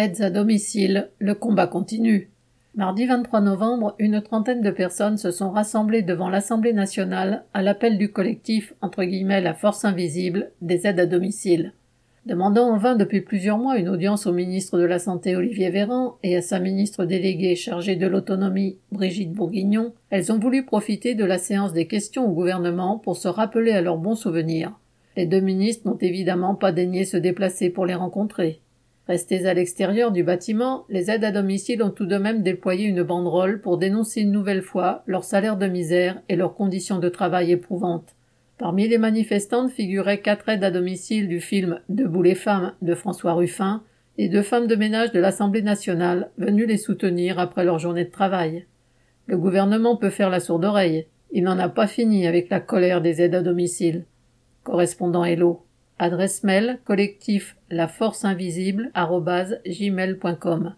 Aides à domicile, le combat continue. Mardi 23 novembre, une trentaine de personnes se sont rassemblées devant l'Assemblée nationale à l'appel du collectif entre guillemets la force invisible des aides à domicile. Demandant en vain depuis plusieurs mois une audience au ministre de la Santé Olivier Véran et à sa ministre déléguée chargée de l'autonomie Brigitte Bourguignon, elles ont voulu profiter de la séance des questions au gouvernement pour se rappeler à leurs bons souvenirs. Les deux ministres n'ont évidemment pas daigné se déplacer pour les rencontrer. Restés à l'extérieur du bâtiment, les aides à domicile ont tout de même déployé une banderole pour dénoncer une nouvelle fois leur salaire de misère et leurs conditions de travail éprouvantes. Parmi les manifestantes figuraient quatre aides à domicile du film Debout les femmes de François Ruffin et deux femmes de ménage de l'Assemblée nationale venues les soutenir après leur journée de travail. Le gouvernement peut faire la sourde oreille. Il n'en a pas fini avec la colère des aides à domicile. Correspondant Hello. Adresse mail collectif la force invisible gmail.com